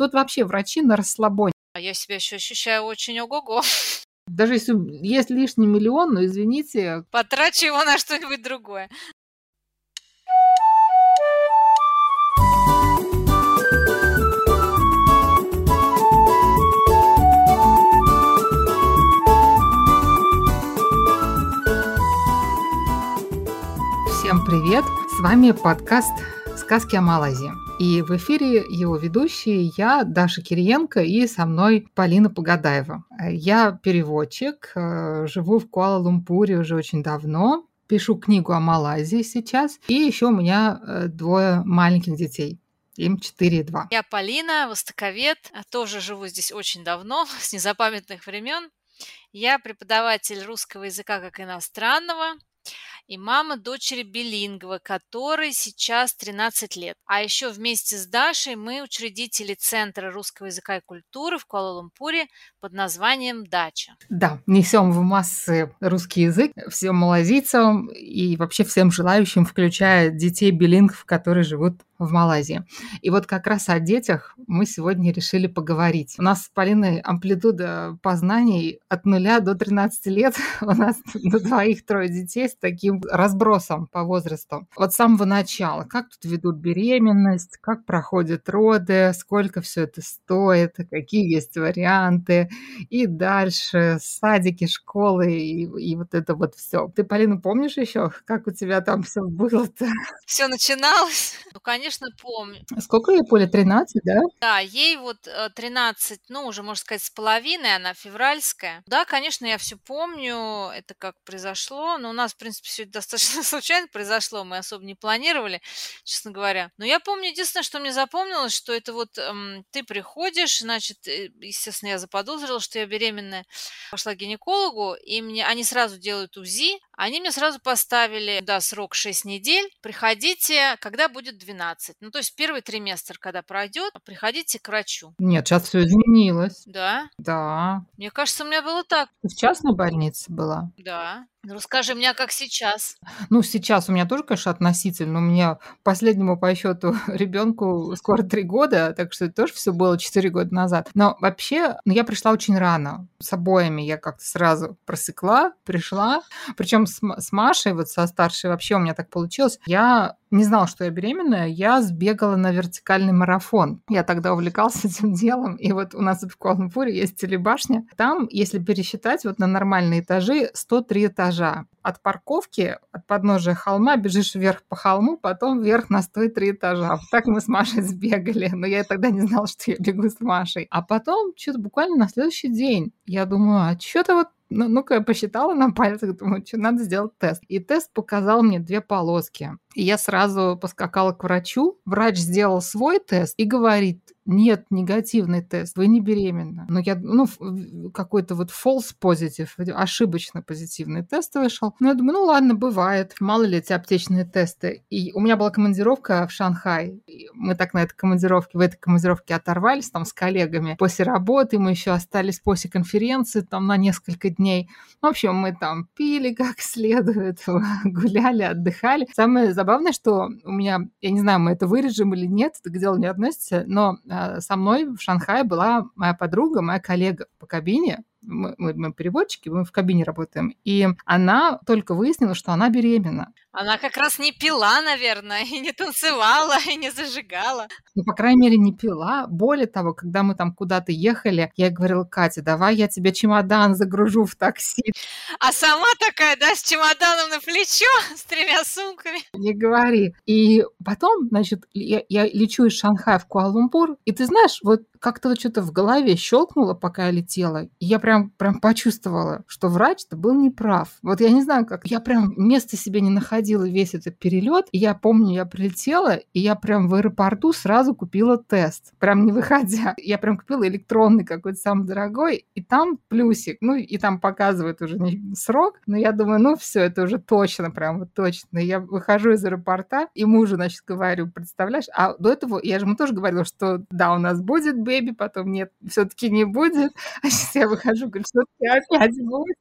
тут вообще врачи на расслабоне. А я себя еще ощущаю очень ого-го. Даже если есть лишний миллион, ну извините. Потрачу его на что-нибудь другое. Всем привет! С вами подкаст «Сказки о Малайзии». И в эфире его ведущие я, Даша Кириенко, и со мной Полина Погадаева. Я переводчик, э, живу в Куала-Лумпуре уже очень давно, пишу книгу о Малайзии сейчас, и еще у меня э, двое маленьких детей. Им 4 и 2. Я Полина, востоковед, тоже живу здесь очень давно, с незапамятных времен. Я преподаватель русского языка как иностранного, и мама дочери билингва, которой сейчас 13 лет. А еще вместе с Дашей мы учредители Центра русского языка и культуры в Куала-Лумпуре под названием «Дача». Да, несем в массы русский язык всем малазийцам и вообще всем желающим, включая детей билингов, которые живут в Малайзии. И вот как раз о детях мы сегодня решили поговорить. У нас с Полиной амплитуда познаний от нуля до 13 лет. У нас до двоих-трое детей с таким разбросом по возрасту. Вот с самого начала, как тут ведут беременность, как проходят роды, сколько все это стоит, какие есть варианты, и дальше садики, школы и, и вот это вот все. Ты, Полина, помнишь еще, как у тебя там все было-то? Все начиналось? Ну, конечно, помню. Сколько ей, Поля, 13, да? Да, ей вот 13, э, ну, уже, можно сказать, с половиной, она февральская. Да, конечно, я все помню, это как произошло, но у нас, в принципе, все это достаточно случайно произошло, мы особо не планировали, честно говоря. Но я помню, единственное, что мне запомнилось, что это вот эм, ты приходишь, значит, э, естественно, я заподозрила, что я беременная, пошла к гинекологу, и мне они сразу делают УЗИ, они мне сразу поставили, да, срок 6 недель, приходите, когда будет 12. 12. Ну, то есть первый триместр, когда пройдет, приходите к врачу. Нет, сейчас все изменилось. Да? Да. Мне кажется, у меня было так. Ты в частной больнице была? Да. Ну, расскажи мне, как сейчас. Ну, сейчас у меня тоже, конечно, относительно. У меня последнему по счету ребенку скоро три года, так что это тоже все было четыре года назад. Но вообще, ну, я пришла очень рано. С обоими я как-то сразу просекла, пришла. Причем с, с Машей, вот со старшей, вообще у меня так получилось. Я не знала, что я беременная, я сбегала на вертикальный марафон. Я тогда увлекалась этим делом, и вот у нас в Куала-Лумпуре есть телебашня. Там, если пересчитать, вот на нормальные этажи 103 этажа. От парковки, от подножия холма бежишь вверх по холму, потом вверх на 103 этажа. Вот так мы с Машей сбегали, но я тогда не знала, что я бегу с Машей. А потом, что-то буквально на следующий день, я думаю, а что-то вот ну, ну-ка, я посчитала на пальцах, думаю, что надо сделать тест. И тест показал мне две полоски. И я сразу поскакала к врачу. Врач сделал свой тест и говорит, нет, негативный тест, вы не беременна. Но я, ну, какой-то вот false positive, ошибочно позитивный тест вышел. Ну, я думаю, ну ладно, бывает. Мало ли эти аптечные тесты. И у меня была командировка в Шанхай. Мы так на этой командировке, в этой командировке оторвались там с коллегами. После работы мы еще остались после конференции там на несколько дней. В общем, мы там пили как следует, гуляли, отдыхали. Самое забавное, что у меня, я не знаю, мы это вырежем или нет, это к делу не относится, но со мной в Шанхае была моя подруга, моя коллега по кабине, мы, мы, мы переводчики, мы в кабине работаем, и она только выяснила, что она беременна. Она как раз не пила, наверное, и не танцевала, и не зажигала. Ну, по крайней мере, не пила. Более того, когда мы там куда-то ехали, я говорила, Катя, давай я тебе чемодан загружу в такси. А сама такая, да, с чемоданом на плечо, с тремя сумками. Не говори. И потом, значит, я, я лечу из Шанхая в Куала-Лумпур, и ты знаешь, вот как-то вот что-то в голове щелкнуло, пока я летела. И я прям, прям почувствовала, что врач-то был неправ. Вот я не знаю, как. Я прям места себе не находила весь этот перелет. И я помню, я прилетела, и я прям в аэропорту сразу купила тест. Прям не выходя. Я прям купила электронный какой-то самый дорогой, и там плюсик. Ну, и там показывает уже не срок. Но я думаю, ну все, это уже точно, прям вот точно. Я выхожу из аэропорта, и мужу, значит, говорю, представляешь, а до этого я же ему тоже говорила, что да, у нас будет бэби, потом нет, все-таки не будет. А сейчас я выхожу, говорю, что опять будет.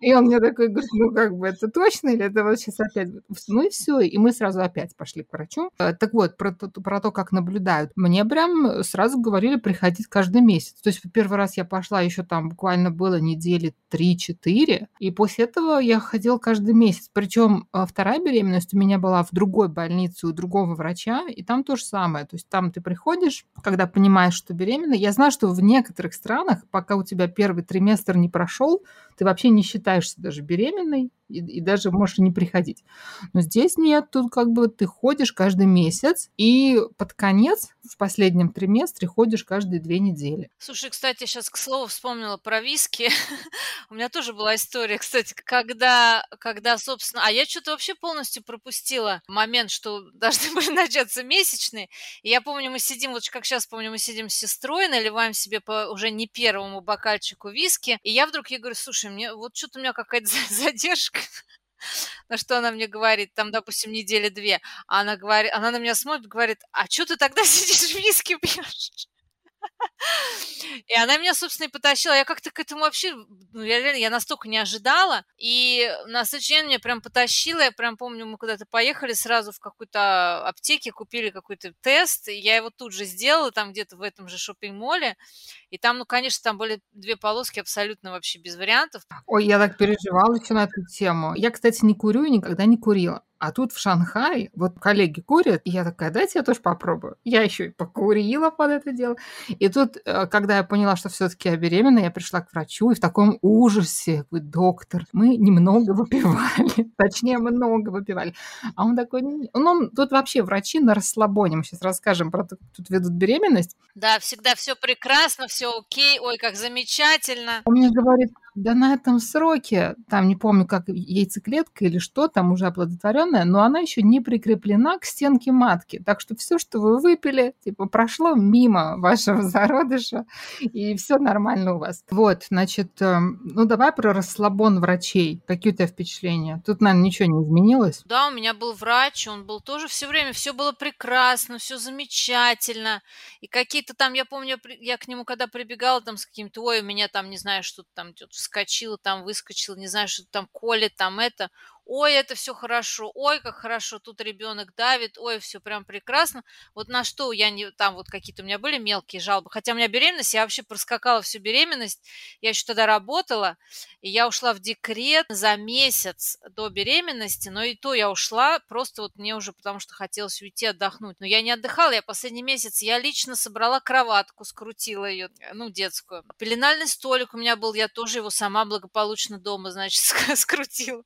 И он мне такой говорит, ну как бы это точно или это вот сейчас опять опять. Ну и все, и мы сразу опять пошли к врачу. Э, так вот, про, про то, как наблюдают. Мне прям сразу говорили приходить каждый месяц. То есть первый раз я пошла еще там буквально было недели 3-4, и после этого я ходила каждый месяц. Причем э, вторая беременность у меня была в другой больнице у другого врача, и там то же самое. То есть там ты приходишь, когда понимаешь, что беременна. Я знаю, что в некоторых странах, пока у тебя первый триместр не прошел, ты вообще не считаешься даже беременной, и, и даже можешь не приходить. Но здесь нет, тут как бы ты ходишь каждый месяц, и под конец, в последнем триместре, ходишь каждые две недели. Слушай, кстати, сейчас к слову вспомнила про виски. У меня тоже была история, кстати, когда, когда, собственно... А я что-то вообще полностью пропустила момент, что должны были начаться месячные. И я помню, мы сидим, вот как сейчас помню, мы сидим с сестрой, наливаем себе по уже не первому бокальчику виски, и я вдруг ей говорю, слушай, мне вот что-то у меня какая-то задержка на что она мне говорит, там, допустим, недели две, а она говорит, она на меня смотрит, говорит, а что ты тогда сидишь виски пьешь? И она меня, собственно, и потащила. Я как-то к этому вообще, ну, я реально, я настолько не ожидала. И на следующий день меня прям потащила. Я прям помню, мы куда-то поехали сразу в какую-то аптеке, купили какой-то тест. И я его тут же сделала, там где-то в этом же шопинг-моле. И там, ну, конечно, там были две полоски абсолютно вообще без вариантов. Ой, я так переживала еще на эту тему. Я, кстати, не курю и никогда не курила. А тут в Шанхае, вот коллеги курят, и я такая, дайте я тоже попробую. Я еще и покурила под это дело. И тут, э, когда я поняла, что все-таки я беременна, я пришла к врачу, и в таком ужасе, вы доктор, мы немного выпивали, точнее, много выпивали. А он такой, ну, тут вообще врачи на расслабоне, мы сейчас расскажем про тут ведут беременность. Да, всегда все прекрасно, все окей, ой, как замечательно. Он мне говорит, да на этом сроке, там не помню, как яйцеклетка или что, там уже оплодотворенная, но она еще не прикреплена к стенке матки. Так что все, что вы выпили, типа прошло мимо вашего зародыша, и все нормально у вас. Вот, значит, эм, ну давай про расслабон врачей. Какие у тебя впечатления? Тут, наверное, ничего не изменилось. Да, у меня был врач, он был тоже все время, все было прекрасно, все замечательно. И какие-то там, я помню, я к нему когда прибегала там с каким-то, ой, у меня там, не знаю, что-то там идет вскочила, там выскочила, не знаю, что там колет, там это ой, это все хорошо, ой, как хорошо, тут ребенок давит, ой, все прям прекрасно. Вот на что я не, там вот какие-то у меня были мелкие жалобы, хотя у меня беременность, я вообще проскакала всю беременность, я еще тогда работала, и я ушла в декрет за месяц до беременности, но и то я ушла, просто вот мне уже потому что хотелось уйти отдохнуть. Но я не отдыхала, я последний месяц, я лично собрала кроватку, скрутила ее, ну, детскую. Пеленальный столик у меня был, я тоже его сама благополучно дома, значит, скрутила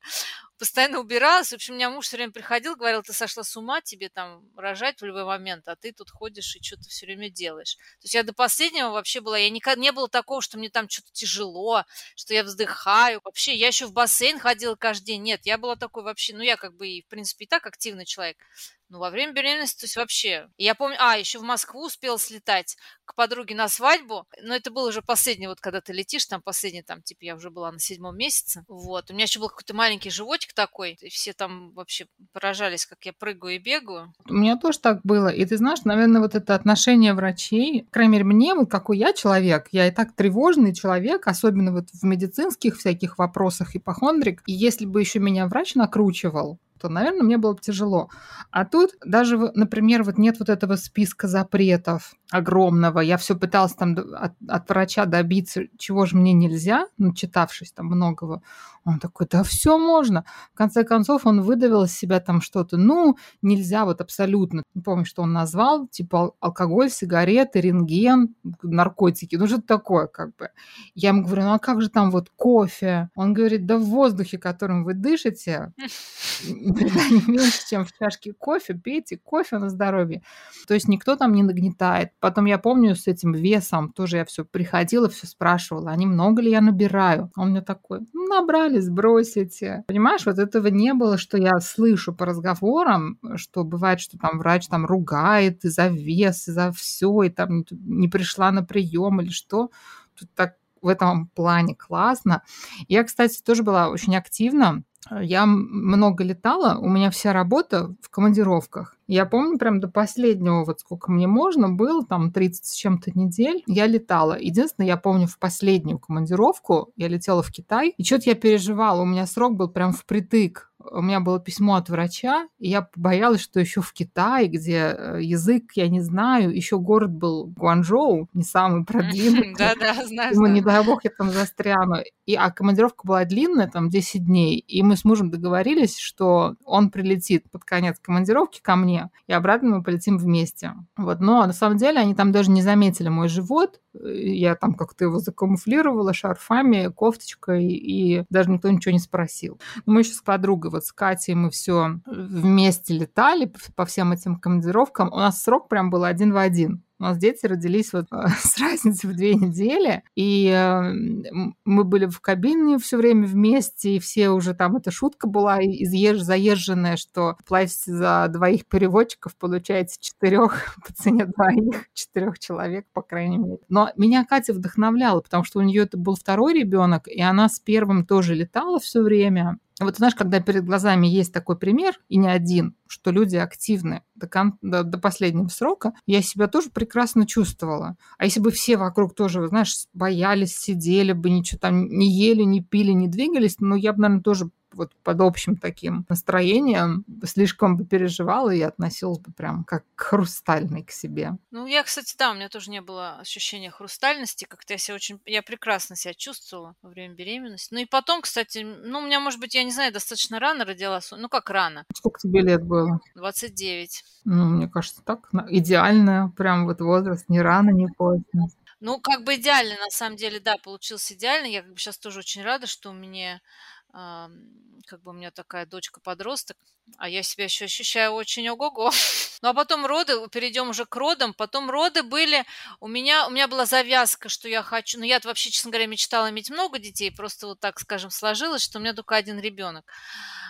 постоянно убиралась. В общем, у меня муж все время приходил, говорил, ты сошла с ума, тебе там рожать в любой момент, а ты тут ходишь и что-то все время делаешь. То есть я до последнего вообще была, я никогда не было такого, что мне там что-то тяжело, что я вздыхаю. Вообще, я еще в бассейн ходила каждый день. Нет, я была такой вообще, ну я как бы и, в принципе, и так активный человек. Ну, во время беременности, то есть вообще. Я помню, а, еще в Москву успела слетать к подруге на свадьбу, но это было уже последний, вот когда ты летишь, там последний, там, типа, я уже была на седьмом месяце, вот. У меня еще был какой-то маленький животик такой, и все там вообще поражались, как я прыгаю и бегаю. У меня тоже так было, и ты знаешь, наверное, вот это отношение врачей, крайней мере, мне, вот какой я человек, я и так тревожный человек, особенно вот в медицинских всяких вопросах, ипохондрик, и если бы еще меня врач накручивал, то, наверное, мне было бы тяжело. А тут даже, например, вот нет вот этого списка запретов огромного. Я все пыталась там от, от врача добиться, чего же мне нельзя, начитавшись там многого. Он такой, да все можно. В конце концов, он выдавил из себя там что-то. Ну, нельзя вот абсолютно. Не помню, что он назвал. Типа алкоголь, сигареты, рентген, наркотики. Ну, что-то такое как бы. Я ему говорю, ну, а как же там вот кофе? Он говорит, да в воздухе, которым вы дышите, не меньше, чем в чашке кофе. Пейте кофе на здоровье. То есть никто там не нагнетает. Потом я помню с этим весом тоже я все приходила, все спрашивала, а немного ли я набираю? Он мне такой, ну, набрали, сбросите. Понимаешь, вот этого не было, что я слышу по разговорам, что бывает, что там врач там ругает и за вес, и за все, и там не пришла на прием или что. Тут так в этом плане классно. Я, кстати, тоже была очень активна я много летала, у меня вся работа в командировках. Я помню прям до последнего, вот сколько мне можно было, там 30 с чем-то недель, я летала. Единственное, я помню в последнюю командировку, я летела в Китай, и что-то я переживала, у меня срок был прям впритык у меня было письмо от врача, и я боялась, что еще в Китае, где э, язык я не знаю, еще город был Гуанчжоу, не самый продвинутый. Да-да, знаю, Думаю, не дай бог, я там застряну. И, а командировка была длинная, там 10 дней, и мы с мужем договорились, что он прилетит под конец командировки ко мне, и обратно мы полетим вместе. Вот. Но на самом деле они там даже не заметили мой живот, я там как-то его закамуфлировала шарфами, кофточкой, и даже никто ничего не спросил. Мы еще с подругой, вот с Катей, мы все вместе летали по всем этим командировкам. У нас срок прям был один в один. У нас дети родились вот с разницей в две недели, и э, мы были в кабине все время вместе, и все уже там, эта шутка была изъезж, заезженная, что платите за двоих переводчиков, получаете четырех по цене двоих, четырех человек, по крайней мере. Но меня Катя вдохновляла, потому что у нее это был второй ребенок, и она с первым тоже летала все время, вот знаешь, когда перед глазами есть такой пример, и не один, что люди активны до, кон- до, до последнего срока, я себя тоже прекрасно чувствовала. А если бы все вокруг тоже, знаешь, боялись, сидели бы, ничего там не ели, не пили, не двигались, ну, я бы, наверное, тоже вот под общим таким настроением слишком бы переживала и относилась бы прям как хрустальный к себе. Ну, я, кстати, да, у меня тоже не было ощущения хрустальности, как-то я себя очень, я прекрасно себя чувствовала во время беременности. Ну и потом, кстати, ну, у меня, может быть, я не знаю, достаточно рано родилась, ну, как рано. Сколько тебе лет было? 29. Ну, мне кажется, так, идеально, прям вот возраст, не рано, не поздно. Ну, как бы идеально, на самом деле, да, получился идеально. Я как бы сейчас тоже очень рада, что у меня как бы у меня такая дочка-подросток, а я себя еще ощущаю очень ого-го. Ну, а потом роды, перейдем уже к родам. Потом роды были, у меня, у меня была завязка, что я хочу, ну, я вообще, честно говоря, мечтала иметь много детей, просто вот так, скажем, сложилось, что у меня только один ребенок.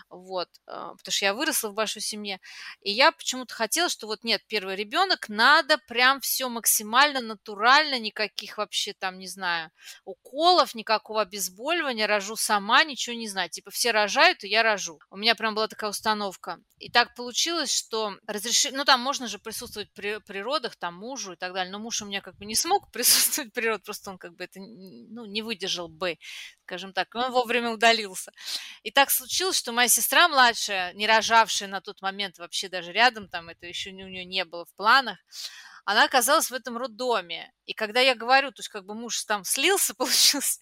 Вот, а, потому что я выросла в большой семье. И я почему-то хотела, что вот нет, первый ребенок, надо прям все максимально натурально, никаких вообще там, не знаю, уколов, никакого обезболивания, рожу сама, ничего не знаю. Типа все рожают, и я рожу. У меня прям была такая установка. И так получилось, что разрешили, ну там можно же присутствовать при, при родах, там мужу и так далее, но муж у меня как бы не смог присутствовать при родах, просто он как бы это ну, не выдержал бы, скажем так, он вовремя удалился. И так случилось, что моя сестра младшая, не рожавшая на тот момент вообще даже рядом, там это еще у нее не было в планах, она оказалась в этом роддоме. И когда я говорю, то есть как бы муж там слился, получился,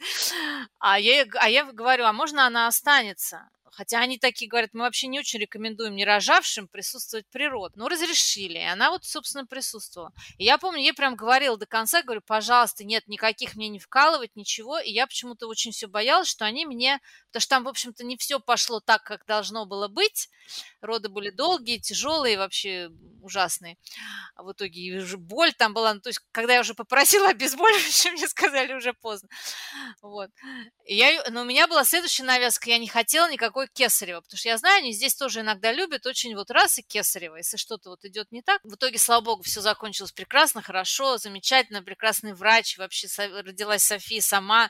а я, а я говорю, а можно она останется? Хотя они такие говорят, мы вообще не очень рекомендуем не рожавшим присутствовать природ. Ну, разрешили. И она вот, собственно, присутствовала. И я помню, я прям говорила до конца, говорю, пожалуйста, нет, никаких мне не вкалывать, ничего. И я почему-то очень все боялась, что они мне... Потому что там, в общем-то, не все пошло так, как должно было быть. Роды были долгие, тяжелые, вообще ужасные. А в итоге уже боль там была. Ну, то есть, когда я уже попросила обезболивающее, мне сказали уже поздно. Вот. И я, но у меня была следующая навязка. Я не хотела никакой кесарева, потому что я знаю, они здесь тоже иногда любят очень вот раз и кесарево. Если что-то вот идет не так. В итоге, слава богу, все закончилось прекрасно, хорошо, замечательно, прекрасный врач. Вообще родилась София сама.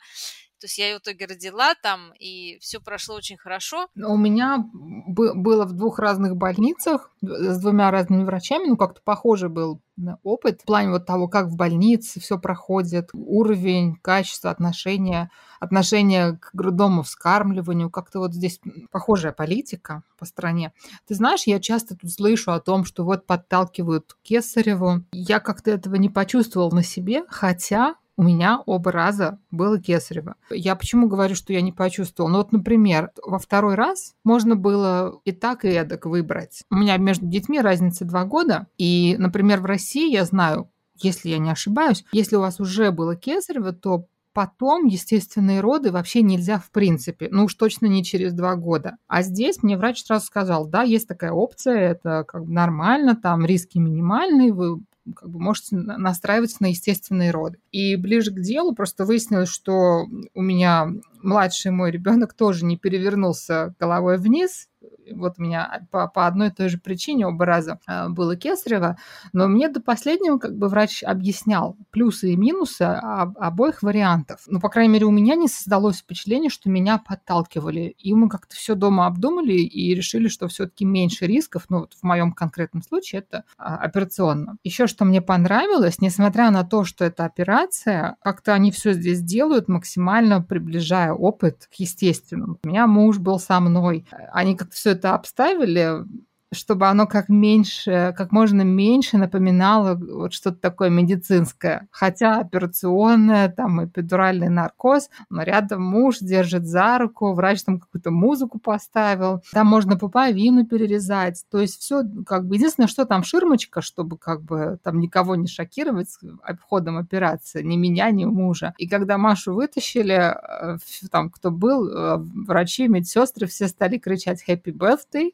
То есть я ее в итоге родила там, и все прошло очень хорошо. У меня было в двух разных больницах с двумя разными врачами, ну как-то похожий был опыт в плане вот того, как в больнице все проходит, уровень, качество, отношения, отношения к грудному вскармливанию, как-то вот здесь похожая политика по стране. Ты знаешь, я часто тут слышу о том, что вот подталкивают Кесареву. Я как-то этого не почувствовал на себе, хотя у меня оба раза было кесарево. Я почему говорю, что я не почувствовала? Ну вот, например, во второй раз можно было и так, и эдак выбрать. У меня между детьми разница два года, и, например, в России я знаю, если я не ошибаюсь, если у вас уже было кесарево, то потом естественные роды вообще нельзя в принципе, ну уж точно не через два года. А здесь мне врач сразу сказал, да, есть такая опция, это как бы нормально, там риски минимальные, вы как бы можете настраиваться на естественные роды. И ближе к делу просто выяснилось, что у меня младший мой ребенок тоже не перевернулся головой вниз, вот у меня по, по одной и той же причине оба раза а, было кесарево, но мне до последнего как бы врач объяснял плюсы и минусы об, обоих вариантов. Ну, по крайней мере, у меня не создалось впечатление, что меня подталкивали. И мы как-то все дома обдумали и решили, что все-таки меньше рисков, ну, вот в моем конкретном случае это а, операционно. Еще что мне понравилось, несмотря на то, что это операция, как-то они все здесь делают, максимально приближая опыт к естественному. У меня муж был со мной, они как-то все это обставили, чтобы оно как меньше, как можно меньше напоминало вот что-то такое медицинское. Хотя операционное, там эпидуральный наркоз, но рядом муж держит за руку, врач там какую-то музыку поставил, там можно пуповину перерезать. То есть все как бы единственное, что там ширмочка, чтобы как бы там никого не шокировать обходом операции, ни меня, ни мужа. И когда Машу вытащили, э, там кто был, э, врачи, медсестры, все стали кричать «Happy birthday!»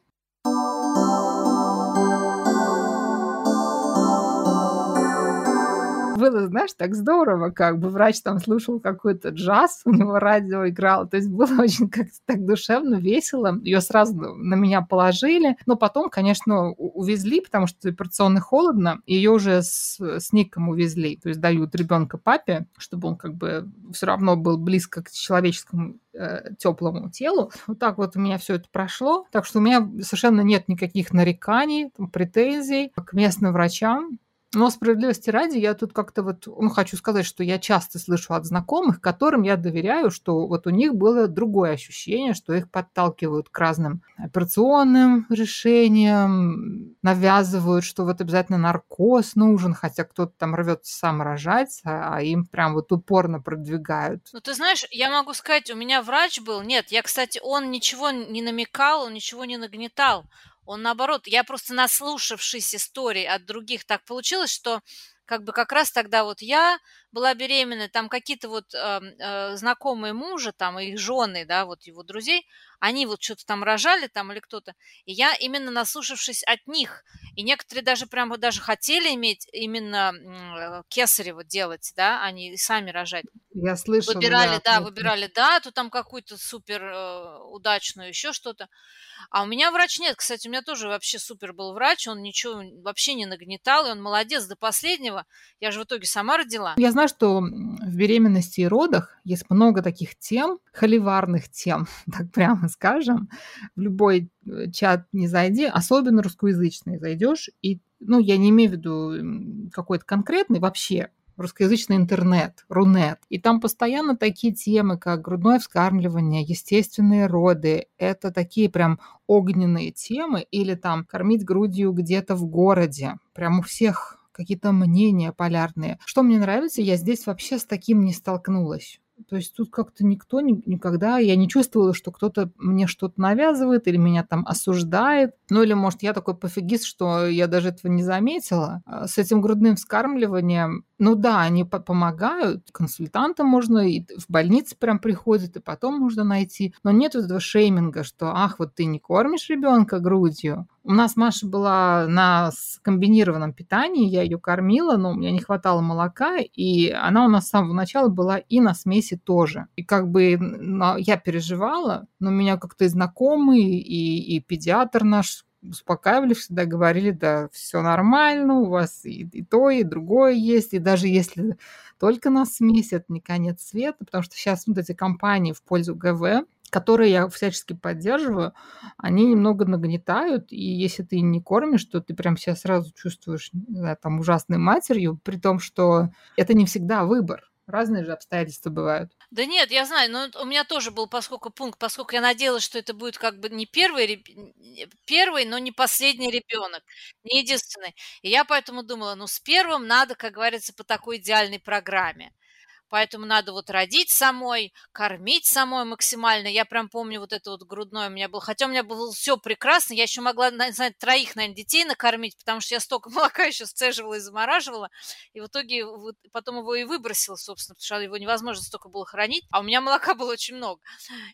Было, знаешь, так здорово, как бы врач там слушал какой-то джаз, у него радио играл, то есть было очень как-то так душевно, весело. Ее сразу на меня положили, но потом, конечно, увезли, потому что операционно холодно, ее уже с, с Ником увезли, то есть дают ребенка папе, чтобы он как бы все равно был близко к человеческому э, теплому телу. Вот так вот у меня все это прошло. Так что у меня совершенно нет никаких нареканий, претензий к местным врачам. Но справедливости ради, я тут как-то вот, ну, хочу сказать, что я часто слышу от знакомых, которым я доверяю, что вот у них было другое ощущение, что их подталкивают к разным операционным решениям, навязывают, что вот обязательно наркоз нужен, хотя кто-то там рвется сам рожать, а, а им прям вот упорно продвигают. Ну, ты знаешь, я могу сказать, у меня врач был, нет, я, кстати, он ничего не намекал, он ничего не нагнетал. Он наоборот, я просто наслушавшись историй от других, так получилось, что как бы как раз тогда вот я была беременна, там какие-то вот э, э, знакомые мужа, там их жены, да, вот его друзей, они вот что-то там рожали там или кто-то, и я именно наслушавшись от них, и некоторые даже прямо даже хотели иметь именно э, кесарево делать, да, они сами рожать. Я слышала. Выбирали, да, да выбирали дату там какую-то супер э, удачную, еще что-то. А у меня врач нет. Кстати, у меня тоже вообще супер был врач. Он ничего вообще не нагнетал, и он молодец до последнего. Я же в итоге сама родила. Я знаю, что в беременности и родах есть много таких тем, холиварных тем, так прямо скажем. В любой э, чат не зайди, особенно русскоязычный зайдешь, и ну, я не имею в виду какой-то конкретный, вообще русскоязычный интернет, Рунет. И там постоянно такие темы, как грудное вскармливание, естественные роды. Это такие прям огненные темы. Или там кормить грудью где-то в городе. Прям у всех какие-то мнения полярные. Что мне нравится, я здесь вообще с таким не столкнулась. То есть тут как-то никто никогда, я не чувствовала, что кто-то мне что-то навязывает или меня там осуждает. Ну или, может, я такой пофигист, что я даже этого не заметила. А с этим грудным вскармливанием ну да, они помогают, консультантам можно, и в больнице прям приходят, и потом можно найти. Но нет этого шейминга, что ах, вот ты не кормишь ребенка грудью. У нас Маша была на комбинированном питании, я ее кормила, но у меня не хватало молока, и она у нас с самого начала была и на смеси тоже. И как бы я переживала, но меня как-то и знакомый, и, и педиатр наш успокаивали, всегда говорили, да, все нормально, у вас и, и то, и другое есть, и даже если только на смесь, не конец света, потому что сейчас вот эти компании в пользу ГВ, которые я всячески поддерживаю, они немного нагнетают, и если ты не кормишь, то ты прям себя сразу чувствуешь да, там ужасной матерью, при том, что это не всегда выбор. Разные же обстоятельства бывают. Да нет, я знаю, но у меня тоже был поскольку пункт, поскольку я надеялась, что это будет как бы не первый, первый, но не последний ребенок, не единственный. И я поэтому думала, ну с первым надо, как говорится, по такой идеальной программе поэтому надо вот родить самой, кормить самой максимально. Я прям помню вот это вот грудное у меня было, хотя у меня было все прекрасно, я еще могла, знаю, троих, наверное, детей накормить, потому что я столько молока еще сцеживала и замораживала, и в итоге вот, потом его и выбросила, собственно, потому что его невозможно столько было хранить, а у меня молока было очень много.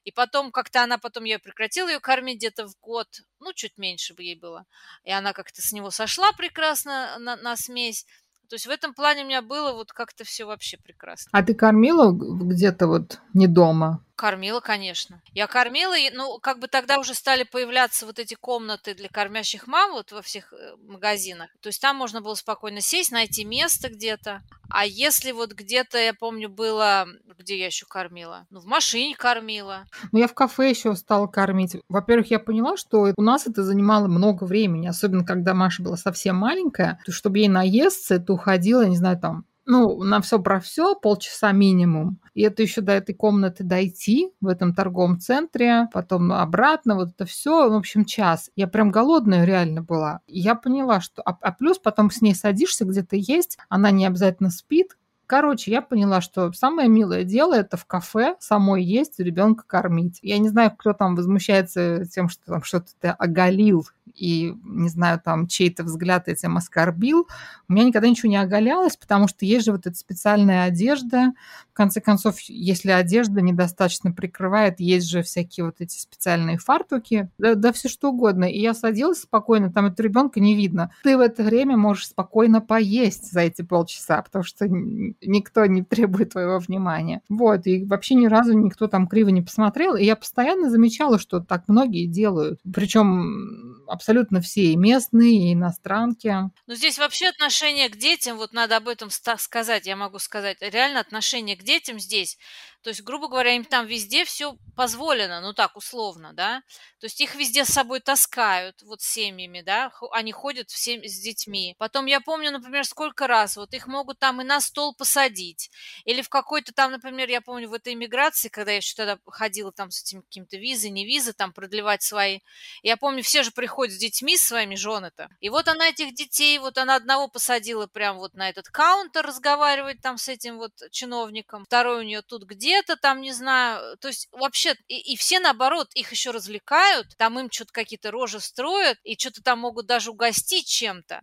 И потом как-то она потом, я прекратила ее кормить где-то в год, ну, чуть меньше бы ей было, и она как-то с него сошла прекрасно на, на смесь, то есть в этом плане у меня было вот как-то все вообще прекрасно. А ты кормила где-то вот не дома? Кормила, конечно. Я кормила, ну, как бы тогда уже стали появляться вот эти комнаты для кормящих мам вот во всех э, магазинах. То есть там можно было спокойно сесть, найти место где-то. А если вот где-то, я помню, было, где я еще кормила? Ну, в машине кормила. Ну, я в кафе еще стала кормить. Во-первых, я поняла, что у нас это занимало много времени, особенно когда Маша была совсем маленькая. То, чтобы ей наесться, это уходило, не знаю, там ну, на все про все полчаса минимум. И это еще до этой комнаты дойти в этом торговом центре, потом обратно, вот это все, в общем, час. Я прям голодная реально была. Я поняла, что... А, а плюс потом с ней садишься где-то есть, она не обязательно спит, Короче, я поняла, что самое милое дело это в кафе самой есть, ребенка кормить. Я не знаю, кто там возмущается тем, что там что-то ты оголил и, не знаю, там чей-то взгляд этим оскорбил. У меня никогда ничего не оголялось, потому что есть же вот эта специальная одежда. В конце концов, если одежда недостаточно прикрывает, есть же всякие вот эти специальные фартуки, да, да все что угодно. И я садилась спокойно, там этого ребенка не видно. Ты в это время можешь спокойно поесть за эти полчаса, потому что никто не требует твоего внимания. Вот, и вообще ни разу никто там криво не посмотрел. И я постоянно замечала, что так многие делают. Причем абсолютно все, и местные, и иностранки. Ну, здесь вообще отношение к детям, вот надо об этом сказать, я могу сказать, реально отношение к детям здесь то есть, грубо говоря, им там везде все позволено, ну так, условно, да. То есть их везде с собой таскают, вот семьями, да, они ходят всем с детьми. Потом я помню, например, сколько раз вот их могут там и на стол посадить. Или в какой-то там, например, я помню в этой иммиграции, когда я еще тогда ходила там с этими какими-то визы, не визы, там продлевать свои. Я помню, все же приходят с детьми своими жены-то. И вот она этих детей, вот она одного посадила прям вот на этот каунтер разговаривать там с этим вот чиновником. Второй у нее тут где где-то там, не знаю, то есть вообще, и, и все наоборот, их еще развлекают, там им что-то какие-то рожи строят, и что-то там могут даже угостить чем-то.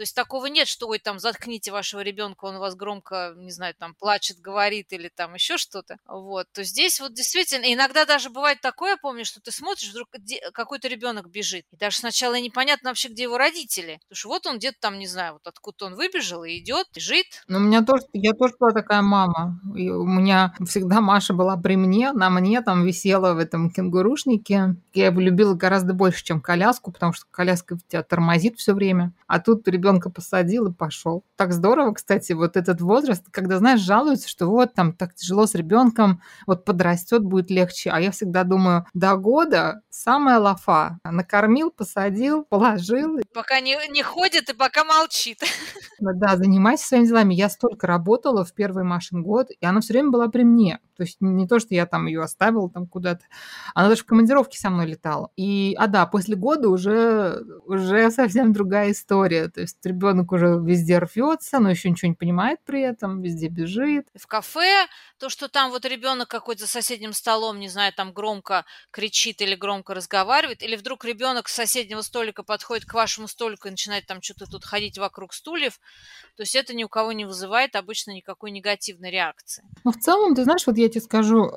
То есть такого нет, что ой, там заткните вашего ребенка, он у вас громко, не знаю, там плачет, говорит или там еще что-то. Вот. То здесь вот действительно, иногда даже бывает такое, помню, что ты смотришь, вдруг какой-то ребенок бежит. И даже сначала непонятно вообще, где его родители. Потому что вот он где-то там, не знаю, вот откуда он выбежал и идет, бежит. Но у меня тоже, я тоже была такая мама. И у меня всегда Маша была при мне, на мне там висела в этом кенгурушнике. Я его любила гораздо больше, чем коляску, потому что коляска тебя тормозит все время. А тут ребенка посадил и пошел. Так здорово, кстати, вот этот возраст, когда, знаешь, жалуются, что вот там так тяжело с ребенком, вот подрастет, будет легче. А я всегда думаю, до года самая лафа. Накормил, посадил, положил. Пока не, не ходит и пока молчит. Да, занимайся своими делами. Я столько работала в первый Машин год, и она все время была при мне. То есть не то, что я там ее оставила там куда-то. Она даже в командировке со мной летала. И, а да, после года уже, уже совсем другая история. То есть ребенок уже везде рвется, но еще ничего не понимает при этом, везде бежит. В кафе то, что там вот ребенок какой-то за соседним столом, не знаю, там громко кричит или громко разговаривает, или вдруг ребенок с соседнего столика подходит к вашему столику и начинает там что-то тут ходить вокруг стульев, то есть это ни у кого не вызывает обычно никакой негативной реакции. Ну, в целом, ты знаешь, вот я тебе скажу,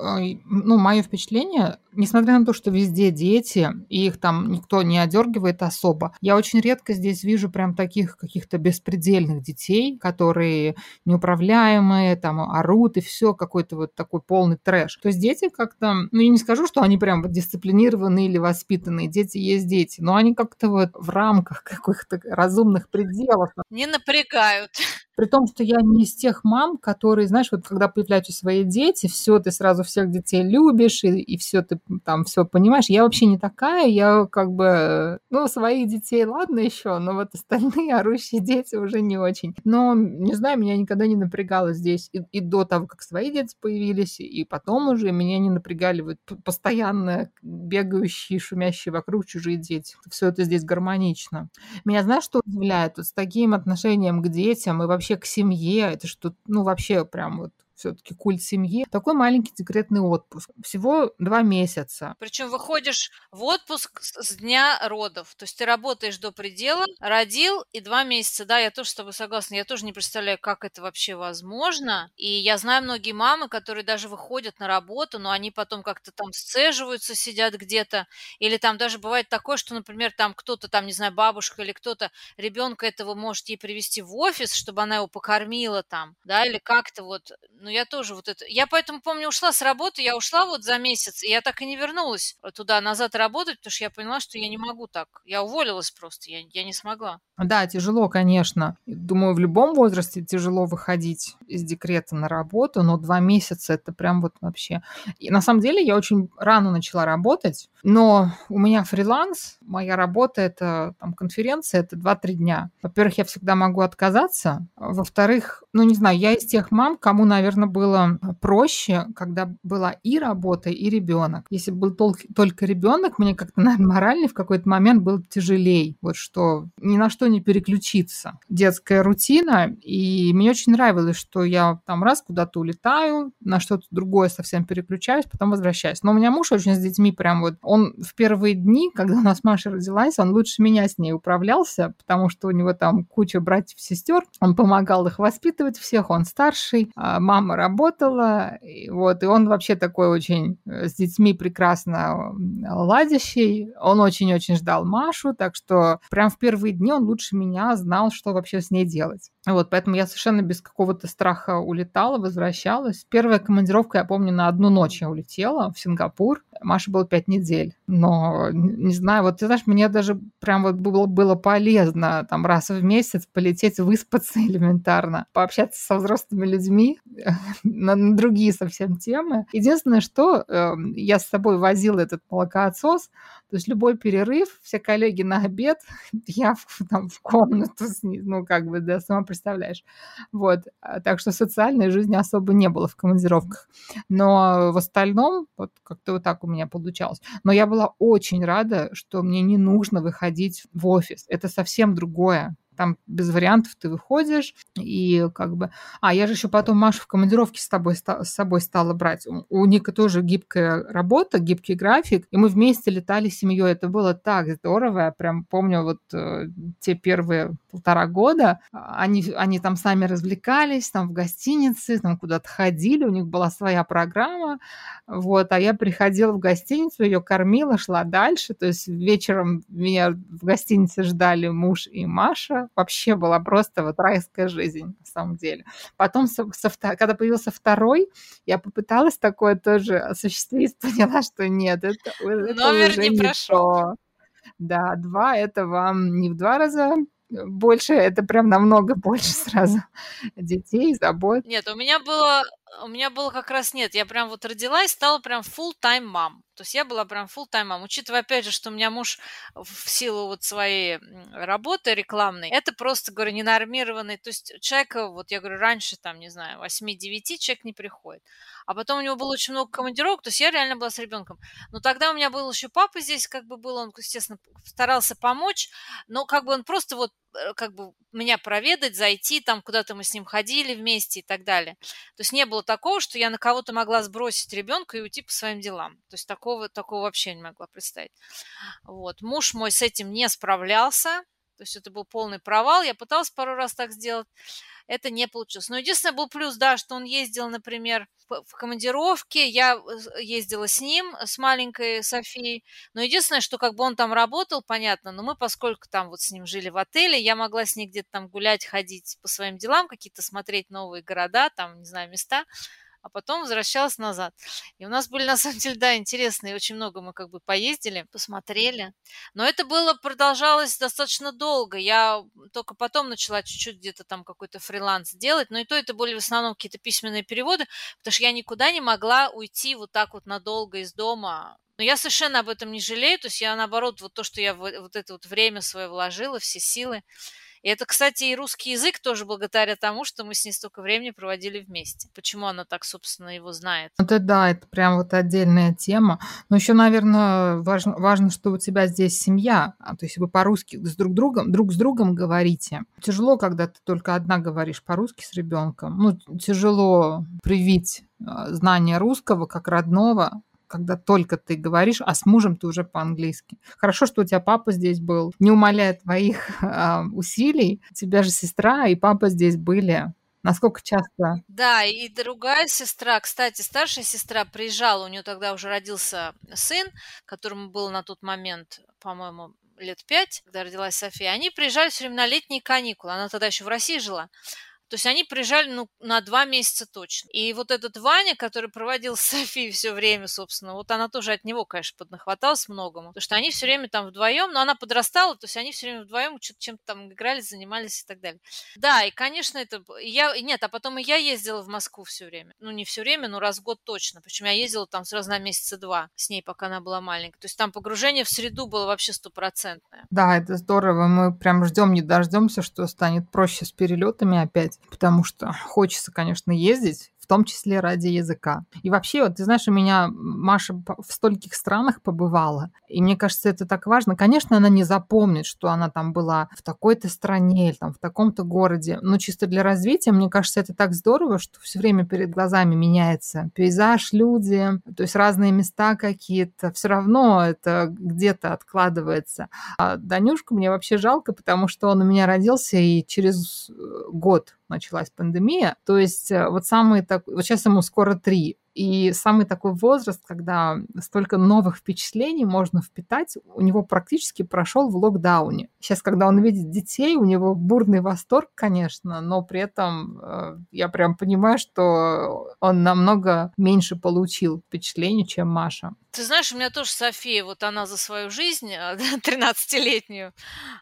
ну, мое впечатление, несмотря на то, что везде дети, и их там никто не одергивает особо, я очень редко здесь вижу прям таких каких-то беспредельных детей, которые неуправляемые, там орут и все, как какой-то вот такой полный трэш. То есть дети как-то, ну я не скажу, что они прям дисциплинированные или воспитанные. Дети есть дети, но они как-то вот в рамках каких-то разумных пределов. Не напрягают. При том, что я не из тех мам, которые, знаешь, вот когда появляются свои дети, все, ты сразу всех детей любишь, и, и все, ты там все понимаешь. Я вообще не такая, я как бы, ну, своих детей, ладно еще, но вот остальные орущие дети уже не очень. Но, не знаю, меня никогда не напрягало здесь и, и до того, как свои дети появились, и потом уже меня не напрягали вот постоянно бегающие, шумящие вокруг чужие дети. Все это здесь гармонично. Меня, знаешь, что удивляет? Вот с таким отношением к детям и вообще вообще к семье, это что, ну, вообще прям вот все-таки культ семьи. Такой маленький декретный отпуск. Всего два месяца. Причем выходишь в отпуск с дня родов. То есть ты работаешь до предела, родил и два месяца. Да, я тоже с тобой согласна. Я тоже не представляю, как это вообще возможно. И я знаю многие мамы, которые даже выходят на работу, но они потом как-то там сцеживаются, сидят где-то. Или там даже бывает такое, что, например, там кто-то, там, не знаю, бабушка или кто-то ребенка этого может ей привести в офис, чтобы она его покормила там, да, или как-то вот Ну, я тоже вот это... Я поэтому, помню, ушла с работы, я ушла вот за месяц, и я так и не вернулась туда назад работать, потому что я поняла, что я не могу так. Я уволилась просто, я, я не смогла. Да, тяжело, конечно. Думаю, в любом возрасте тяжело выходить из декрета на работу, но два месяца это прям вот вообще. И на самом деле я очень рано начала работать, но у меня фриланс, моя работа это там конференция, это 2-3 дня. Во-первых, я всегда могу отказаться. Во-вторых, ну не знаю, я из тех мам, кому, наверное, было проще, когда была и работа, и ребенок. Если был только ребенок, мне как-то, наверное, морально в какой-то момент было тяжелее. Вот что ни на что не переключиться. Детская рутина, и мне очень нравилось, что я там раз куда-то улетаю, на что-то другое совсем переключаюсь, потом возвращаюсь. Но у меня муж очень с детьми прям вот, он в первые дни, когда у нас Маша родилась, он лучше меня с ней управлялся, потому что у него там куча братьев, сестер, он помогал их воспитывать всех, он старший, а мама работала, и вот, и он вообще такой очень э, с детьми прекрасно ладящий, он очень-очень ждал Машу, так что прям в первые дни он лучше меня знал, что вообще с ней делать. Вот, поэтому я совершенно без какого-то страха улетала, возвращалась. Первая командировка, я помню, на одну ночь я улетела в Сингапур. Маше было пять недель. Но, не знаю, вот ты знаешь, мне даже прям вот было, было полезно там раз в месяц полететь, выспаться элементарно, пообщаться со взрослыми людьми на, на другие совсем темы. Единственное, что э, я с собой возила этот молокоотсос, то есть любой перерыв, все коллеги на обед, я в, там, в комнату, ну, как бы, да, сама представляешь. Вот. А, так что социальной жизни особо не было в командировках. Но в остальном, вот как-то вот так у меня получалось. Но я была очень рада, что мне не нужно выходить в офис. Это совсем другое. Там без вариантов ты выходишь, и как бы... А, я же еще потом Машу в командировке с, тобой, с собой стала брать. У, у Ника тоже гибкая работа, гибкий график, и мы вместе летали с семьей. Это было так здорово. Я прям помню вот э, те первые полтора года. Они, они там сами развлекались, там в гостинице, там куда-то ходили, у них была своя программа. Вот, а я приходила в гостиницу, ее кормила, шла дальше. То есть вечером меня в гостинице ждали муж и Маша, вообще была просто вот райская жизнь, на самом деле. Потом, со, со, когда появился второй, я попыталась такое тоже осуществить, поняла, что нет, это, это Номер уже не прошел. То. Да, два это вам не в два раза больше, это прям намного больше сразу детей, забот. Нет, у меня было, у меня было как раз нет, я прям вот родилась, стала прям full-time мам. То есть я была прям full time мам. Учитывая, опять же, что у меня муж в силу вот своей работы рекламной, это просто, говорю, ненормированный. То есть человека, вот я говорю, раньше там, не знаю, 8-9 человек не приходит. А потом у него было очень много командировок, то есть я реально была с ребенком. Но тогда у меня был еще папа здесь, как бы был, он, естественно, старался помочь, но как бы он просто вот э, как бы меня проведать, зайти, там куда-то мы с ним ходили вместе и так далее. То есть не было такого, что я на кого-то могла сбросить ребенка и уйти по своим делам. То есть такого, такого вообще не могла представить. Вот. Муж мой с этим не справлялся, то есть это был полный провал. Я пыталась пару раз так сделать это не получилось. Но единственное был плюс, да, что он ездил, например, в командировке, я э, ездила с ним, с маленькой Софией, но единственное, что как бы он там работал, понятно, но мы, поскольку там вот с ним жили в отеле, я могла с ней где-то там гулять, ходить по своим делам, какие-то смотреть новые города, там, не знаю, места, а потом возвращалась назад. И у нас были, на самом деле, да, интересные, очень много мы как бы поездили, посмотрели. Но это было, продолжалось достаточно долго. Я только потом начала чуть-чуть где-то там какой-то фриланс делать, но и то это были в основном какие-то письменные переводы, потому что я никуда не могла уйти вот так вот надолго из дома. Но я совершенно об этом не жалею, то есть я наоборот, вот то, что я вот это вот время свое вложила, все силы, и это, кстати, и русский язык тоже благодаря тому, что мы с ней столько времени проводили вместе. Почему она так, собственно, его знает? Это да, это прям вот отдельная тема. Но еще, наверное, важно, важно, что у тебя здесь семья. А, то есть вы по-русски с друг другом, друг с другом говорите. Тяжело, когда ты только одна говоришь по-русски с ребенком. Ну, тяжело привить а, знание русского как родного когда только ты говоришь, а с мужем ты уже по-английски. Хорошо, что у тебя папа здесь был. Не умаляя твоих э, усилий, у тебя же сестра и папа здесь были. Насколько часто? Да, и другая сестра, кстати, старшая сестра приезжала, у нее тогда уже родился сын, которому было на тот момент, по-моему, лет пять, когда родилась София. Они приезжали все время на летние каникулы. Она тогда еще в России жила. То есть они приезжали ну, на два месяца точно. И вот этот Ваня, который проводил с Софией все время, собственно, вот она тоже от него, конечно, поднахваталась многому. Потому что они все время там вдвоем, но она подрастала, то есть они все время вдвоем чем-то там играли, занимались и так далее. Да, и, конечно, это... Я... Нет, а потом и я ездила в Москву все время. Ну, не все время, но раз в год точно. Причем я ездила там сразу на месяца два с ней, пока она была маленькая. То есть там погружение в среду было вообще стопроцентное. Да, это здорово. Мы прям ждем, не дождемся, что станет проще с перелетами опять, потому что хочется, конечно, ездить, в том числе ради языка. И вообще, вот ты знаешь, у меня Маша в стольких странах побывала, и мне кажется, это так важно. Конечно, она не запомнит, что она там была в такой-то стране или там в таком-то городе, но чисто для развития, мне кажется, это так здорово, что все время перед глазами меняется пейзаж, люди, то есть разные места какие-то, все равно это где-то откладывается. А Данюшку мне вообще жалко, потому что он у меня родился и через э, год началась пандемия. То есть э, вот самый так, вот сейчас ему скоро три, и самый такой возраст, когда столько новых впечатлений можно впитать, у него практически прошел в локдауне. Сейчас, когда он видит детей, у него бурный восторг, конечно, но при этом э, я прям понимаю, что он намного меньше получил впечатлений, чем Маша. Ты знаешь, у меня тоже София, вот она за свою жизнь, 13-летнюю,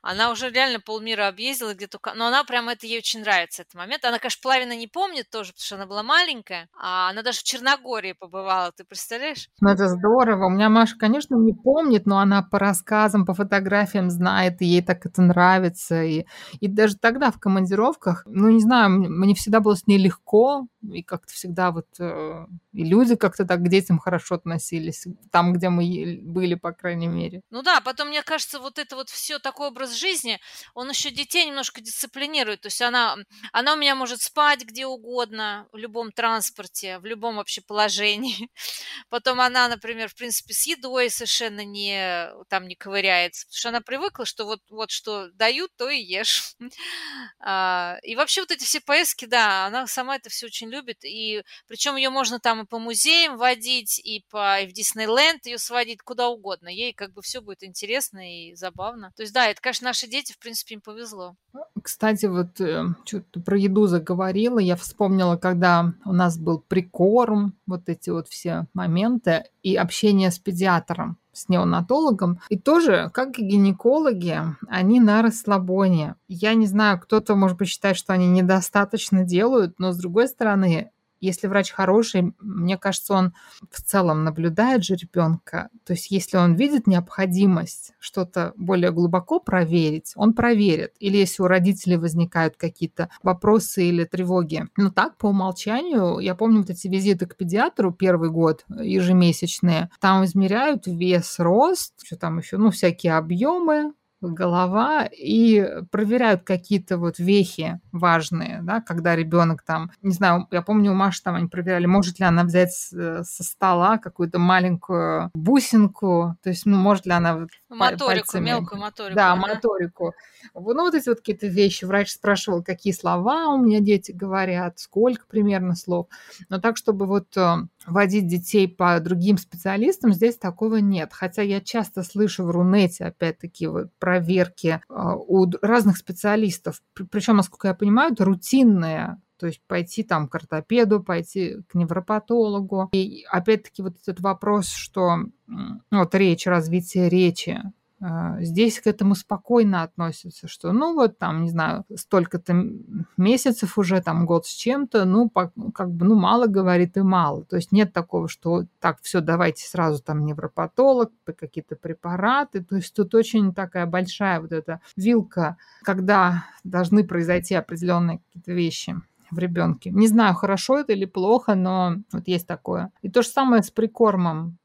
она уже реально полмира объездила где только... Но она прям, это ей очень нравится, этот момент. Она, конечно, половина не помнит тоже, потому что она была маленькая. А она даже в Черногории побывала, ты представляешь? Ну, это здорово. У меня Маша, конечно, не помнит, но она по рассказам, по фотографиям знает, и ей так это нравится. И, и даже тогда в командировках, ну, не знаю, мне всегда было с ней легко, и как-то всегда вот э, и люди как-то так к детям хорошо относились, там, где мы были, по крайней мере. Ну да, потом, мне кажется, вот это вот все такой образ жизни, он еще детей немножко дисциплинирует, то есть она, она у меня может спать где угодно, в любом транспорте, в любом вообще положении. Потом она, например, в принципе, с едой совершенно не, там не ковыряется, потому что она привыкла, что вот, вот что дают, то и ешь. А, и вообще вот эти все поездки, да, она сама это все очень любит. И причем ее можно там и по музеям водить, и, по, и в Диснейленд ее сводить, куда угодно. Ей как бы все будет интересно и забавно. То есть, да, это, конечно, наши дети, в принципе, им повезло. Кстати, вот э, что-то про еду заговорила. Я вспомнила, когда у нас был прикорм, вот эти вот все моменты, и общение с педиатром с неонатологом. И тоже, как и гинекологи, они на расслабоне. Я не знаю, кто-то, может считает, что они недостаточно делают, но, с другой стороны, если врач хороший, мне кажется, он в целом наблюдает же ребенка. То есть если он видит необходимость что-то более глубоко проверить, он проверит. Или если у родителей возникают какие-то вопросы или тревоги. Но так, по умолчанию, я помню вот эти визиты к педиатру первый год ежемесячные. Там измеряют вес, рост, что там еще, ну, всякие объемы, голова и проверяют какие-то вот вехи важные, да, когда ребенок там, не знаю, я помню у Маши там они проверяли, может ли она взять со стола какую-то маленькую бусинку, то есть, ну, может ли она моторику, пальцами... мелкую моторику. Да, да, моторику. Ну, вот эти вот какие-то вещи. Врач спрашивал, какие слова у меня дети говорят, сколько примерно слов. Но так, чтобы вот э, водить детей по другим специалистам, здесь такого нет. Хотя я часто слышу в Рунете, опять-таки, вот проверки э, у разных специалистов. Причем, насколько я понимаю, это рутинные то есть пойти там к ортопеду, пойти к невропатологу. И опять-таки вот этот вопрос, что ну, вот речь, развитие речи, а, здесь к этому спокойно относятся, что ну вот там, не знаю, столько-то месяцев уже, там год с чем-то, ну как бы, ну мало говорит и мало. То есть нет такого, что так, все, давайте сразу там невропатолог, какие-то препараты. То есть тут очень такая большая вот эта вилка, когда должны произойти определенные какие-то вещи в ребенке. Не знаю, хорошо это или плохо, но вот есть такое. И то же самое с прикормом.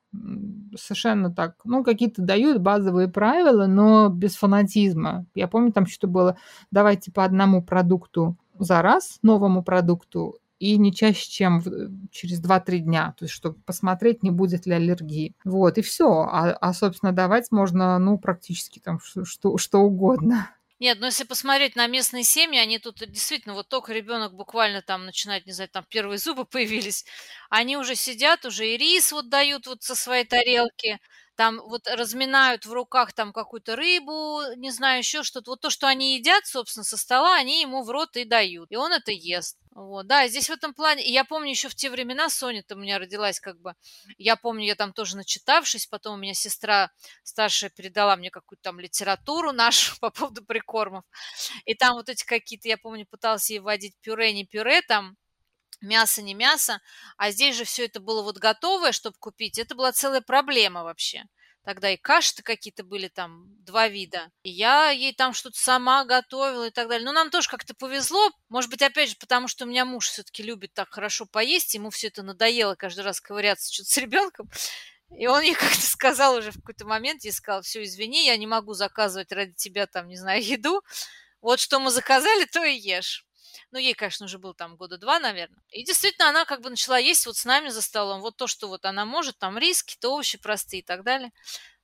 Совершенно так. Ну, какие-то дают базовые правила, но без фанатизма. Я помню, там что-то было, давайте по одному продукту за раз, новому продукту, и не чаще, чем через 2-3 дня, то есть чтобы посмотреть, не будет ли аллергии. Вот, и все. А, а собственно, давать можно, ну, практически там что, что угодно. Нет, ну если посмотреть на местные семьи, они тут действительно, вот только ребенок буквально там начинает, не знаю, там первые зубы появились, они уже сидят, уже и рис вот дают вот со своей тарелки, там вот разминают в руках там какую-то рыбу, не знаю, еще что-то. Вот то, что они едят, собственно, со стола, они ему в рот и дают. И он это ест. Вот, да, здесь в этом плане, и я помню еще в те времена, Соня-то у меня родилась как бы, я помню, я там тоже начитавшись, потом у меня сестра старшая передала мне какую-то там литературу нашу по поводу прикормов, и там вот эти какие-то, я помню, пыталась ей вводить пюре, не пюре, там мясо, не мясо, а здесь же все это было вот готовое, чтобы купить, это была целая проблема вообще. Тогда и каши-то какие-то были там, два вида. И я ей там что-то сама готовила и так далее. Но нам тоже как-то повезло. Может быть, опять же, потому что у меня муж все-таки любит так хорошо поесть. Ему все это надоело каждый раз ковыряться что-то с ребенком. И он ей как-то сказал уже в какой-то момент, я сказал, все, извини, я не могу заказывать ради тебя там, не знаю, еду. Вот что мы заказали, то и ешь. Ну, ей, конечно, уже было там года два, наверное. И действительно, она как бы начала есть вот с нами за столом. Вот то, что вот она может, там риски, то овощи простые и так далее.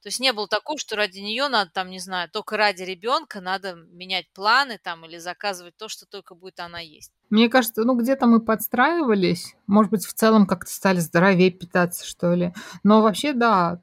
То есть не было такого, что ради нее надо там, не знаю, только ради ребенка надо менять планы там или заказывать то, что только будет она есть. Мне кажется, ну где-то мы подстраивались, может быть, в целом как-то стали здоровее питаться, что ли. Но вообще, да,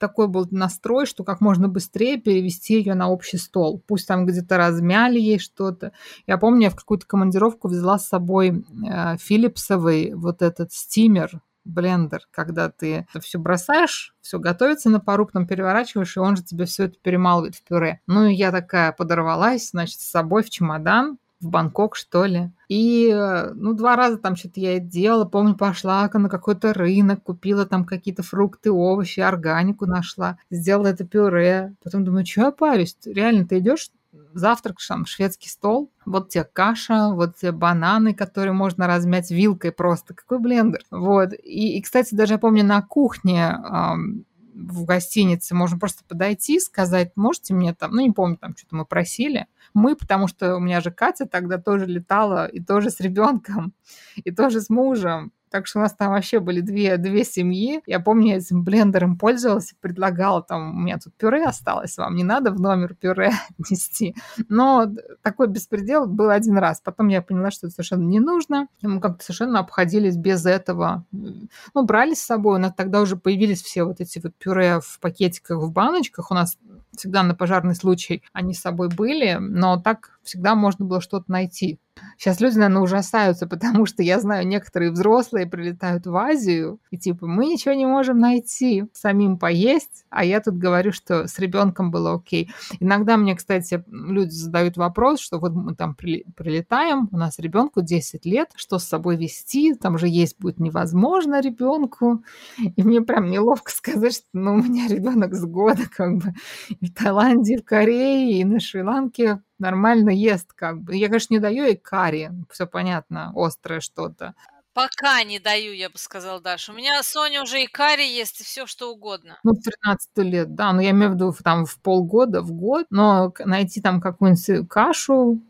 такой был настрой, что как можно быстрее перевести ее на общий стол. Пусть там где-то размяли ей что-то. Я помню, я в какую-то командировку взяла с собой э, Филипсовый вот этот стимер, блендер, когда ты это все бросаешь, все готовится на пару, потом переворачиваешь, и он же тебе все это перемалывает в пюре. Ну, и я такая подорвалась, значит, с собой в чемодан, в Бангкок, что ли. И, ну, два раза там что-то я это делала. Помню, пошла на какой-то рынок, купила там какие-то фрукты, овощи, органику нашла, сделала это пюре. Потом думаю, что я парюсь? Реально, ты идешь завтрак, там, шведский стол, вот тебе каша, вот тебе бананы, которые можно размять вилкой просто. Какой блендер. Вот. И, и кстати, даже я помню на кухне эм, в гостинице можно просто подойти, сказать, можете мне там, ну не помню, там что-то мы просили. Мы, потому что у меня же Катя тогда тоже летала, и тоже с ребенком, и тоже с мужем. Так что у нас там вообще были две, две семьи. Я помню, я этим блендером пользовалась и предлагала, там, у меня тут пюре осталось, вам не надо в номер пюре нести. Но такой беспредел был один раз. Потом я поняла, что это совершенно не нужно. И мы как-то совершенно обходились без этого. Ну, брали с собой, у нас тогда уже появились все вот эти вот пюре в пакетиках, в баночках. У нас всегда на пожарный случай они с собой были, но так всегда можно было что-то найти. Сейчас люди, наверное, ужасаются, потому что я знаю, некоторые взрослые прилетают в Азию, и типа, мы ничего не можем найти, самим поесть, а я тут говорю, что с ребенком было окей. Иногда мне, кстати, люди задают вопрос, что вот мы там прилетаем, у нас ребенку 10 лет, что с собой вести, там же есть будет невозможно ребенку, и мне прям неловко сказать, что ну, у меня ребенок с года как бы в Таиланде, в Корее и на Шри-Ланке нормально ест, как бы. Я, конечно, не даю ей карри, все понятно, острое что-то. Пока не даю, я бы сказала, Даша. У меня Соня уже и карри ест, и все что угодно. Ну, в 13 лет, да. Но я имею в виду там в полгода, в год. Но найти там какую-нибудь кашу,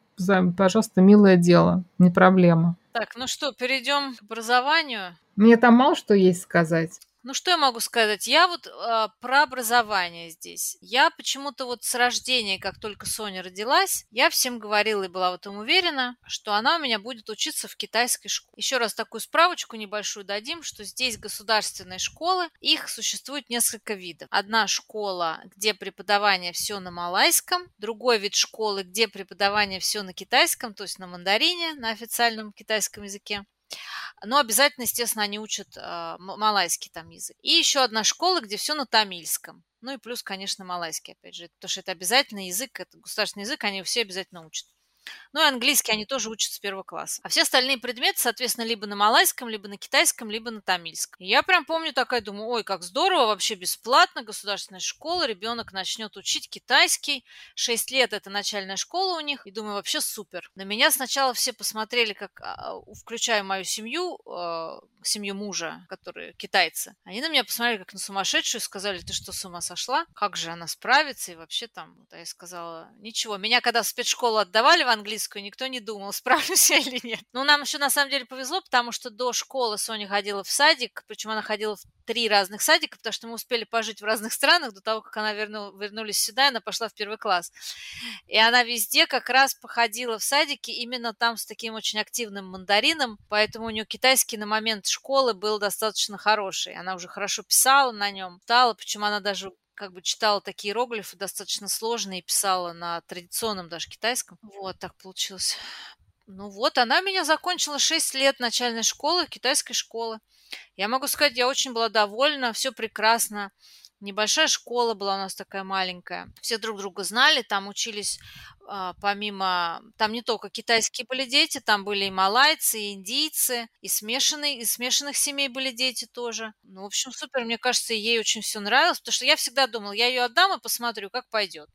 пожалуйста, милое дело, не проблема. Так, ну что, перейдем к образованию. Мне там мало что есть сказать. Ну, что я могу сказать? Я вот э, про образование здесь. Я почему-то вот с рождения, как только Соня родилась, я всем говорила и была в этом уверена, что она у меня будет учиться в китайской школе. Еще раз такую справочку небольшую дадим, что здесь государственные школы, их существует несколько видов. Одна школа, где преподавание все на малайском, другой вид школы, где преподавание все на китайском, то есть на мандарине, на официальном китайском языке. Но обязательно, естественно, они учат э, малайский там язык. И еще одна школа, где все на тамильском. Ну и плюс, конечно, малайский, опять же, потому что это обязательный язык, это государственный язык, они все обязательно учат. Ну и английский они тоже учат с первого класса. А все остальные предметы, соответственно, либо на малайском, либо на китайском, либо на тамильском. И я прям помню такая, думаю, ой, как здорово, вообще бесплатно, государственная школа, ребенок начнет учить китайский. Шесть лет это начальная школа у них. И думаю, вообще супер. На меня сначала все посмотрели, как, а, включая мою семью, а, семью мужа, которые китайцы. Они на меня посмотрели как на сумасшедшую, сказали, ты что, с ума сошла? Как же она справится? И вообще там, вот, а я сказала, ничего. Меня когда в спецшколу отдавали в английскую, никто не думал, справлюсь я или нет. Ну, нам еще на самом деле повезло, потому что до школы Соня ходила в садик, причем она ходила в три разных садика, потому что мы успели пожить в разных странах до того, как она верну, вернулись сюда, и она пошла в первый класс. И она везде как раз походила в садике именно там с таким очень активным мандарином, поэтому у нее китайский на момент школы был достаточно хороший. Она уже хорошо писала на нем, читала, почему она даже как бы читала такие иероглифы достаточно сложные писала на традиционном даже китайском. Вот так получилось. Ну вот, она меня закончила 6 лет начальной школы, китайской школы. Я могу сказать, я очень была довольна, все прекрасно. Небольшая школа была у нас такая маленькая. Все друг друга знали, там учились помимо, там не только китайские были дети, там были и малайцы, и индийцы, и смешанные, из смешанных семей были дети тоже. Ну, в общем, супер, мне кажется, ей очень все нравилось, потому что я всегда думала, я ее отдам и посмотрю, как пойдет.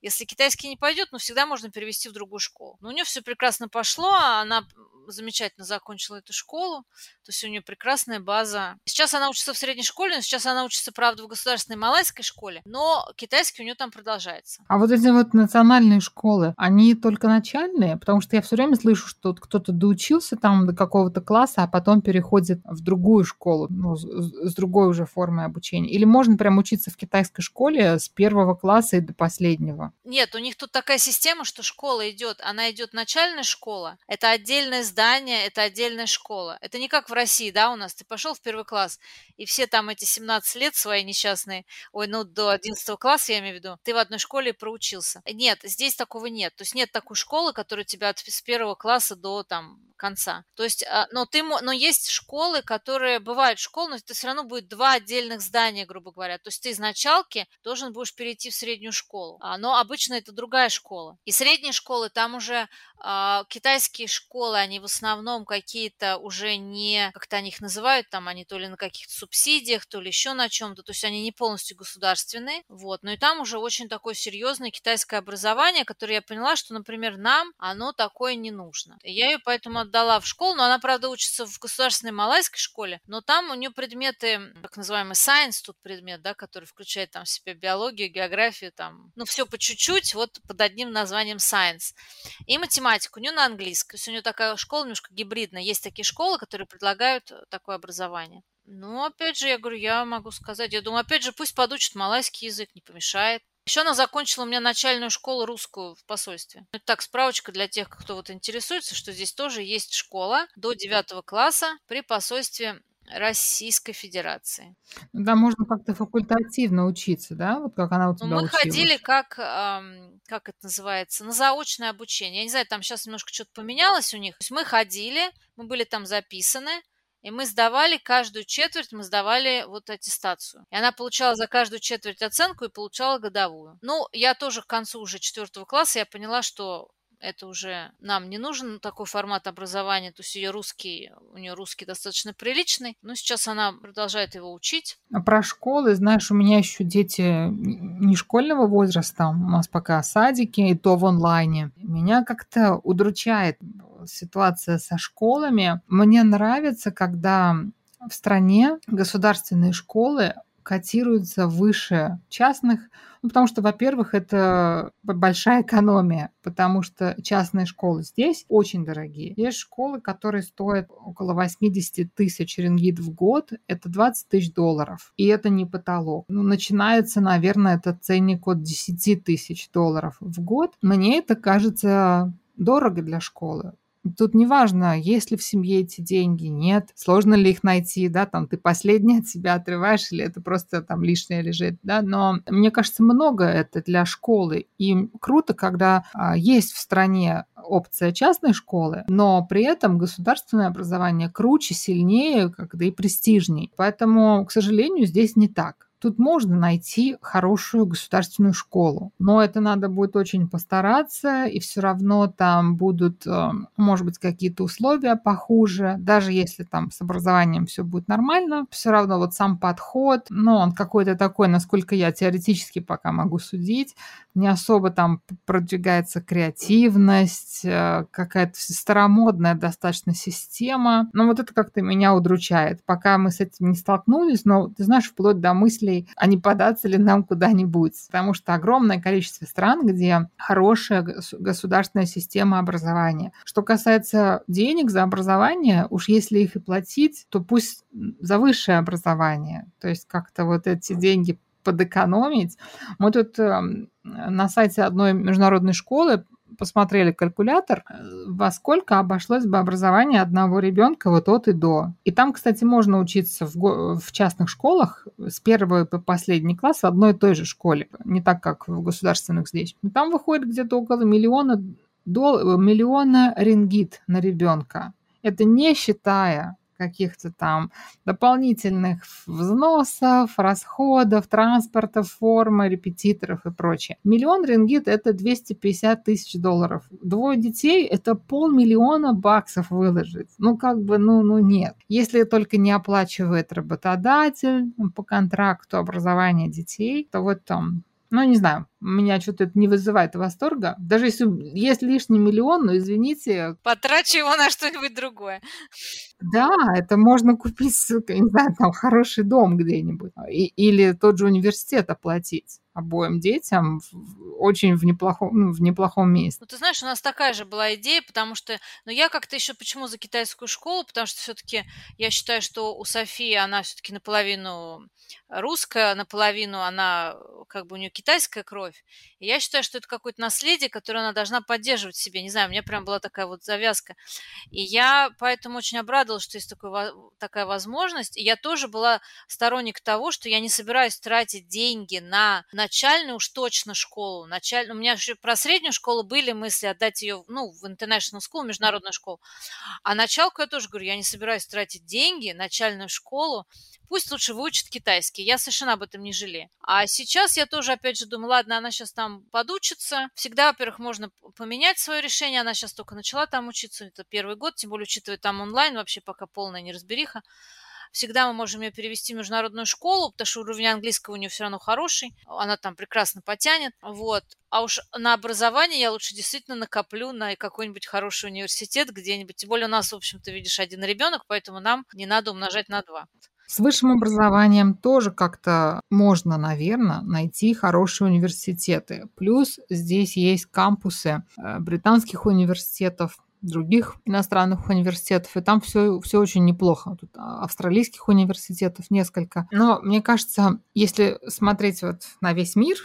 Если китайский не пойдет, ну, всегда можно перевести в другую школу. Но у нее все прекрасно пошло, а она замечательно закончила эту школу, то есть у нее прекрасная база. Сейчас она учится в средней школе, но сейчас она учится, правда, в государственной малайской школе, но китайский у нее там продолжается. А вот эти вот национальные школы, они только начальные? Потому что я все время слышу, что кто-то доучился там до какого-то класса, а потом переходит в другую школу, ну, с другой уже формой обучения. Или можно прям учиться в китайской школе с первого класса и до последнего? Нет, у них тут такая система, что школа идет, она идет начальная школа, это отдельное здание, это отдельная школа. Это не как в России, да, у нас. Ты пошел в первый класс, и все там эти 17 лет свои несчастные, ой, ну до 11 класса, я имею в виду, ты в одной школе проучился. Нет, здесь такого нет. То есть нет такой школы, которая тебя с первого класса до там конца. То есть, а, но ты, но есть школы, которые бывают школы, но это все равно будет два отдельных здания, грубо говоря. То есть ты из началки должен будешь перейти в среднюю школу. А, но обычно это другая школа. И средние школы там уже а, китайские школы, они в основном какие-то уже не, как-то они их называют, там они то ли на каких-то субсидиях, то ли еще на чем-то, то есть они не полностью государственные, вот, но и там уже очень такое серьезное китайское образование, которое я поняла, что, например, нам оно такое не нужно. И я ее поэтому отдала в школу, но она, правда, учится в государственной малайской школе, но там у нее предметы, так называемый science, тут предмет, да, который включает там в себя биологию, географию, там, ну, все по чуть-чуть, вот под одним названием science. И математику, у нее на английском. То есть у нее такая школа немножко гибридная. Есть такие школы, которые предлагают э, такое образование. Ну, опять же, я говорю, я могу сказать, я думаю, опять же, пусть подучит малайский язык, не помешает. Еще она закончила у меня начальную школу русскую в посольстве. Это так, справочка для тех, кто вот интересуется, что здесь тоже есть школа до 9 класса при посольстве Российской Федерации. Ну, да, можно как-то факультативно учиться, да? Вот как она у ну, тебя ну, мы училась. ходили как, эм, как это называется, на заочное обучение. Я не знаю, там сейчас немножко что-то поменялось у них. То есть мы ходили, мы были там записаны, и мы сдавали каждую четверть, мы сдавали вот аттестацию. И она получала за каждую четверть оценку и получала годовую. Ну, я тоже к концу уже четвертого класса я поняла, что это уже нам не нужен такой формат образования, то есть ее русский, у нее русский достаточно приличный, но сейчас она продолжает его учить. А про школы, знаешь, у меня еще дети не школьного возраста, у нас пока садики, и то в онлайне. Меня как-то удручает ситуация со школами. Мне нравится, когда в стране государственные школы котируются выше частных, ну, потому что, во-первых, это большая экономия, потому что частные школы здесь очень дорогие. Есть школы, которые стоят около 80 тысяч рингит в год, это 20 тысяч долларов, и это не потолок. Ну, начинается, наверное, этот ценник от 10 тысяч долларов в год. Мне это кажется дорого для школы. Тут не важно, есть ли в семье эти деньги, нет, сложно ли их найти, да, там ты последний от себя отрываешь, или это просто там лишнее лежит, да, но мне кажется, много это для школы, и круто, когда а, есть в стране опция частной школы, но при этом государственное образование круче, сильнее, когда и престижней. Поэтому, к сожалению, здесь не так. Тут можно найти хорошую государственную школу, но это надо будет очень постараться, и все равно там будут, э, может быть, какие-то условия похуже, даже если там с образованием все будет нормально, все равно вот сам подход, ну, он какой-то такой, насколько я теоретически пока могу судить, не особо там продвигается креативность, э, какая-то старомодная достаточно система, но вот это как-то меня удручает, пока мы с этим не столкнулись, но ты знаешь, вплоть до мысли мыслей, а не податься ли нам куда-нибудь. Потому что огромное количество стран, где хорошая государственная система образования. Что касается денег за образование, уж если их и платить, то пусть за высшее образование. То есть как-то вот эти деньги подэкономить. Мы тут эм, на сайте одной международной школы посмотрели калькулятор, э, во сколько обошлось бы образование одного ребенка вот от и до. И там, кстати, можно учиться в, в частных школах с первого по последний класс в одной и той же школе, не так, как в государственных здесь. И там выходит где-то около миллиона, дол, миллиона рингит на ребенка. Это не считая каких-то там дополнительных взносов, расходов, транспорта, формы, репетиторов и прочее. Миллион рингит – это 250 тысяч долларов. Двое детей – это полмиллиона баксов выложить. Ну, как бы, ну, ну нет. Если только не оплачивает работодатель по контракту образования детей, то вот там ну, не знаю, меня что-то это не вызывает восторга. Даже если есть лишний миллион, ну, извините. Потрачу его на что-нибудь другое. Да, это можно купить, не знаю, там хороший дом где-нибудь. или тот же университет оплатить обоим детям очень в неплохом, ну, в неплохом месте. Ну, ты знаешь, у нас такая же была идея, потому что, ну, я как-то еще почему за китайскую школу, потому что все-таки я считаю, что у Софии она все-таки наполовину русская, наполовину она, как бы у нее китайская кровь. И я считаю, что это какое-то наследие, которое она должна поддерживать в себе. Не знаю, у меня прям была такая вот завязка. И я поэтому очень обрадовалась, что есть такой, такая возможность. И я тоже была сторонник того, что я не собираюсь тратить деньги на начальную уж точно школу. Началь... У меня еще про среднюю школу были мысли отдать ее ну, в international school, международную школу. А началку я тоже говорю, я не собираюсь тратить деньги, начальную школу, Пусть лучше выучит китайский. Я совершенно об этом не жалею. А сейчас я тоже, опять же, думаю, ладно, она сейчас там подучится. Всегда, во-первых, можно поменять свое решение. Она сейчас только начала там учиться. Это первый год, тем более, учитывая там онлайн, вообще пока полная неразбериха. Всегда мы можем ее перевести в международную школу, потому что уровень английского у нее все равно хороший. Она там прекрасно потянет. Вот. А уж на образование я лучше действительно накоплю на какой-нибудь хороший университет где-нибудь. Тем более у нас, в общем-то, видишь, один ребенок, поэтому нам не надо умножать на два. С высшим образованием тоже как-то можно, наверное, найти хорошие университеты. Плюс здесь есть кампусы э, британских университетов, других иностранных университетов, и там все, все очень неплохо. Тут а, австралийских университетов несколько. Но мне кажется, если смотреть вот на весь мир,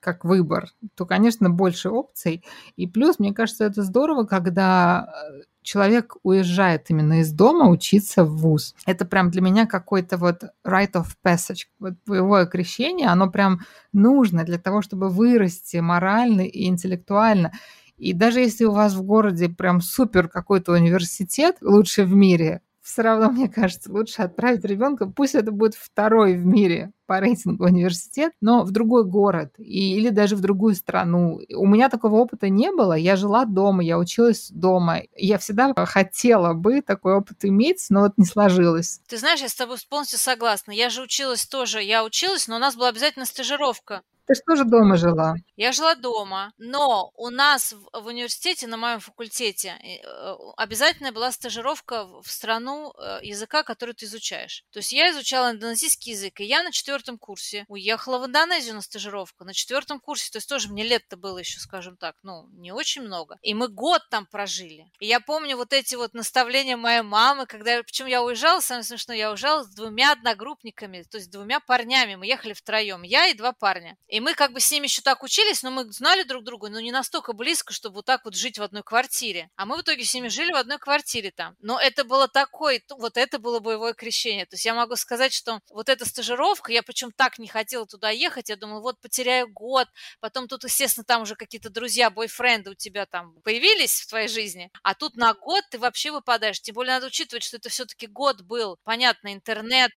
как выбор, то, конечно, больше опций. И плюс, мне кажется, это здорово, когда э, человек уезжает именно из дома учиться в ВУЗ. Это прям для меня какой-то вот rite of passage. Вот боевое крещение, оно прям нужно для того, чтобы вырасти морально и интеллектуально. И даже если у вас в городе прям супер какой-то университет, лучший в мире, все равно, мне кажется, лучше отправить ребенка, пусть это будет второй в мире по рейтингу университет, но в другой город и, или даже в другую страну. У меня такого опыта не было. Я жила дома, я училась дома. Я всегда хотела бы такой опыт иметь, но вот не сложилось. Ты знаешь, я с тобой полностью согласна. Я же училась тоже. Я училась, но у нас была обязательно стажировка. Ты что же дома жила? Я жила дома, но у нас в, в университете, на моем факультете, э, обязательно была стажировка в страну э, языка, который ты изучаешь. То есть я изучала индонезийский язык, и я на четвертом курсе уехала в Индонезию на стажировку. На четвертом курсе, то есть тоже мне лет-то было еще, скажем так, ну, не очень много. И мы год там прожили. И я помню вот эти вот наставления моей мамы, когда, причем я уезжала, самое смешное, я уезжала с двумя одногруппниками, то есть двумя парнями. Мы ехали втроем, я и два парня. И и мы как бы с ними еще так учились, но мы знали друг друга, но не настолько близко, чтобы вот так вот жить в одной квартире. А мы в итоге с ними жили в одной квартире там. Но это было такое, вот это было боевое крещение. То есть я могу сказать, что вот эта стажировка, я причем так не хотела туда ехать, я думала, вот потеряю год, потом тут, естественно, там уже какие-то друзья, бойфренды у тебя там появились в твоей жизни, а тут на год ты вообще выпадаешь. Тем более надо учитывать, что это все-таки год был, понятно, интернет,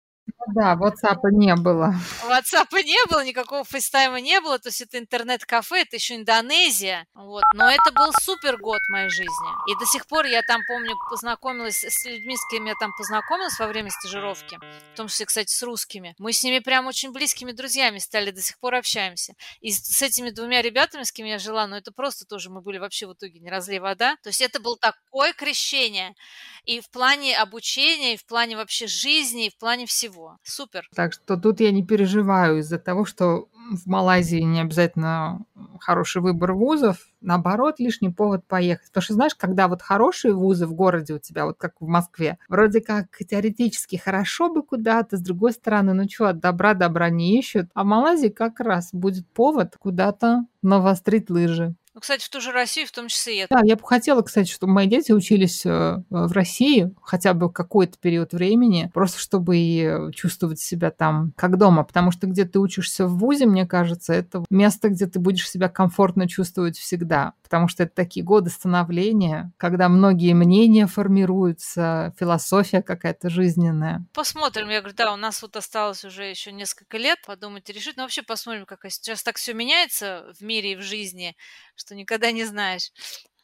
да, WhatsApp не было. WhatsApp не было, никакого FaceTime а не было, то есть это интернет-кафе, это еще Индонезия, вот. Но это был супер год моей жизни. И до сих пор я там, помню, познакомилась с людьми, с кем я там познакомилась во время стажировки, в том числе, кстати, с русскими. Мы с ними прям очень близкими друзьями стали, до сих пор общаемся. И с этими двумя ребятами, с кем я жила, ну это просто тоже мы были вообще в итоге не разлей вода. То есть это было такое крещение и в плане обучения, и в плане вообще жизни, и в плане всего. Супер. Так что тут я не переживаю из-за того, что в Малайзии не обязательно хороший выбор вузов, наоборот, лишний повод поехать. Потому что, знаешь, когда вот хорошие вузы в городе у тебя, вот как в Москве, вроде как теоретически хорошо бы куда-то, с другой стороны, ну что, от добра добра не ищут. А в Малайзии как раз будет повод куда-то навострить лыжи. Ну, кстати, в ту же Россию в том числе это. Да, я бы хотела, кстати, чтобы мои дети учились э, в России хотя бы какой-то период времени, просто чтобы и чувствовать себя там как дома, потому что где ты учишься в ВУЗе, мне кажется, это место, где ты будешь себя комфортно чувствовать всегда, потому что это такие годы становления, когда многие мнения формируются, философия какая-то жизненная. Посмотрим, я говорю, да, у нас вот осталось уже еще несколько лет подумать и решить, но вообще посмотрим, как сейчас так все меняется в мире и в жизни, что никогда не знаешь.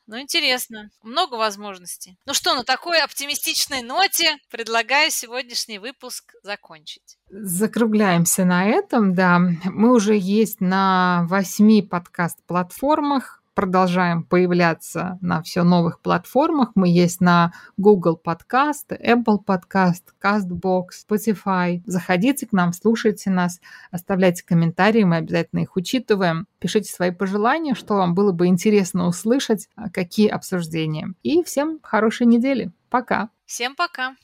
Ну, интересно. Много возможностей. Ну что, на такой оптимистичной ноте предлагаю сегодняшний выпуск закончить. Закругляемся на этом, да. Мы уже есть на восьми подкаст-платформах продолжаем появляться на все новых платформах. Мы есть на Google Podcast, Apple Podcast, CastBox, Spotify. Заходите к нам, слушайте нас, оставляйте комментарии, мы обязательно их учитываем. Пишите свои пожелания, что вам было бы интересно услышать, а какие обсуждения. И всем хорошей недели. Пока. Всем пока.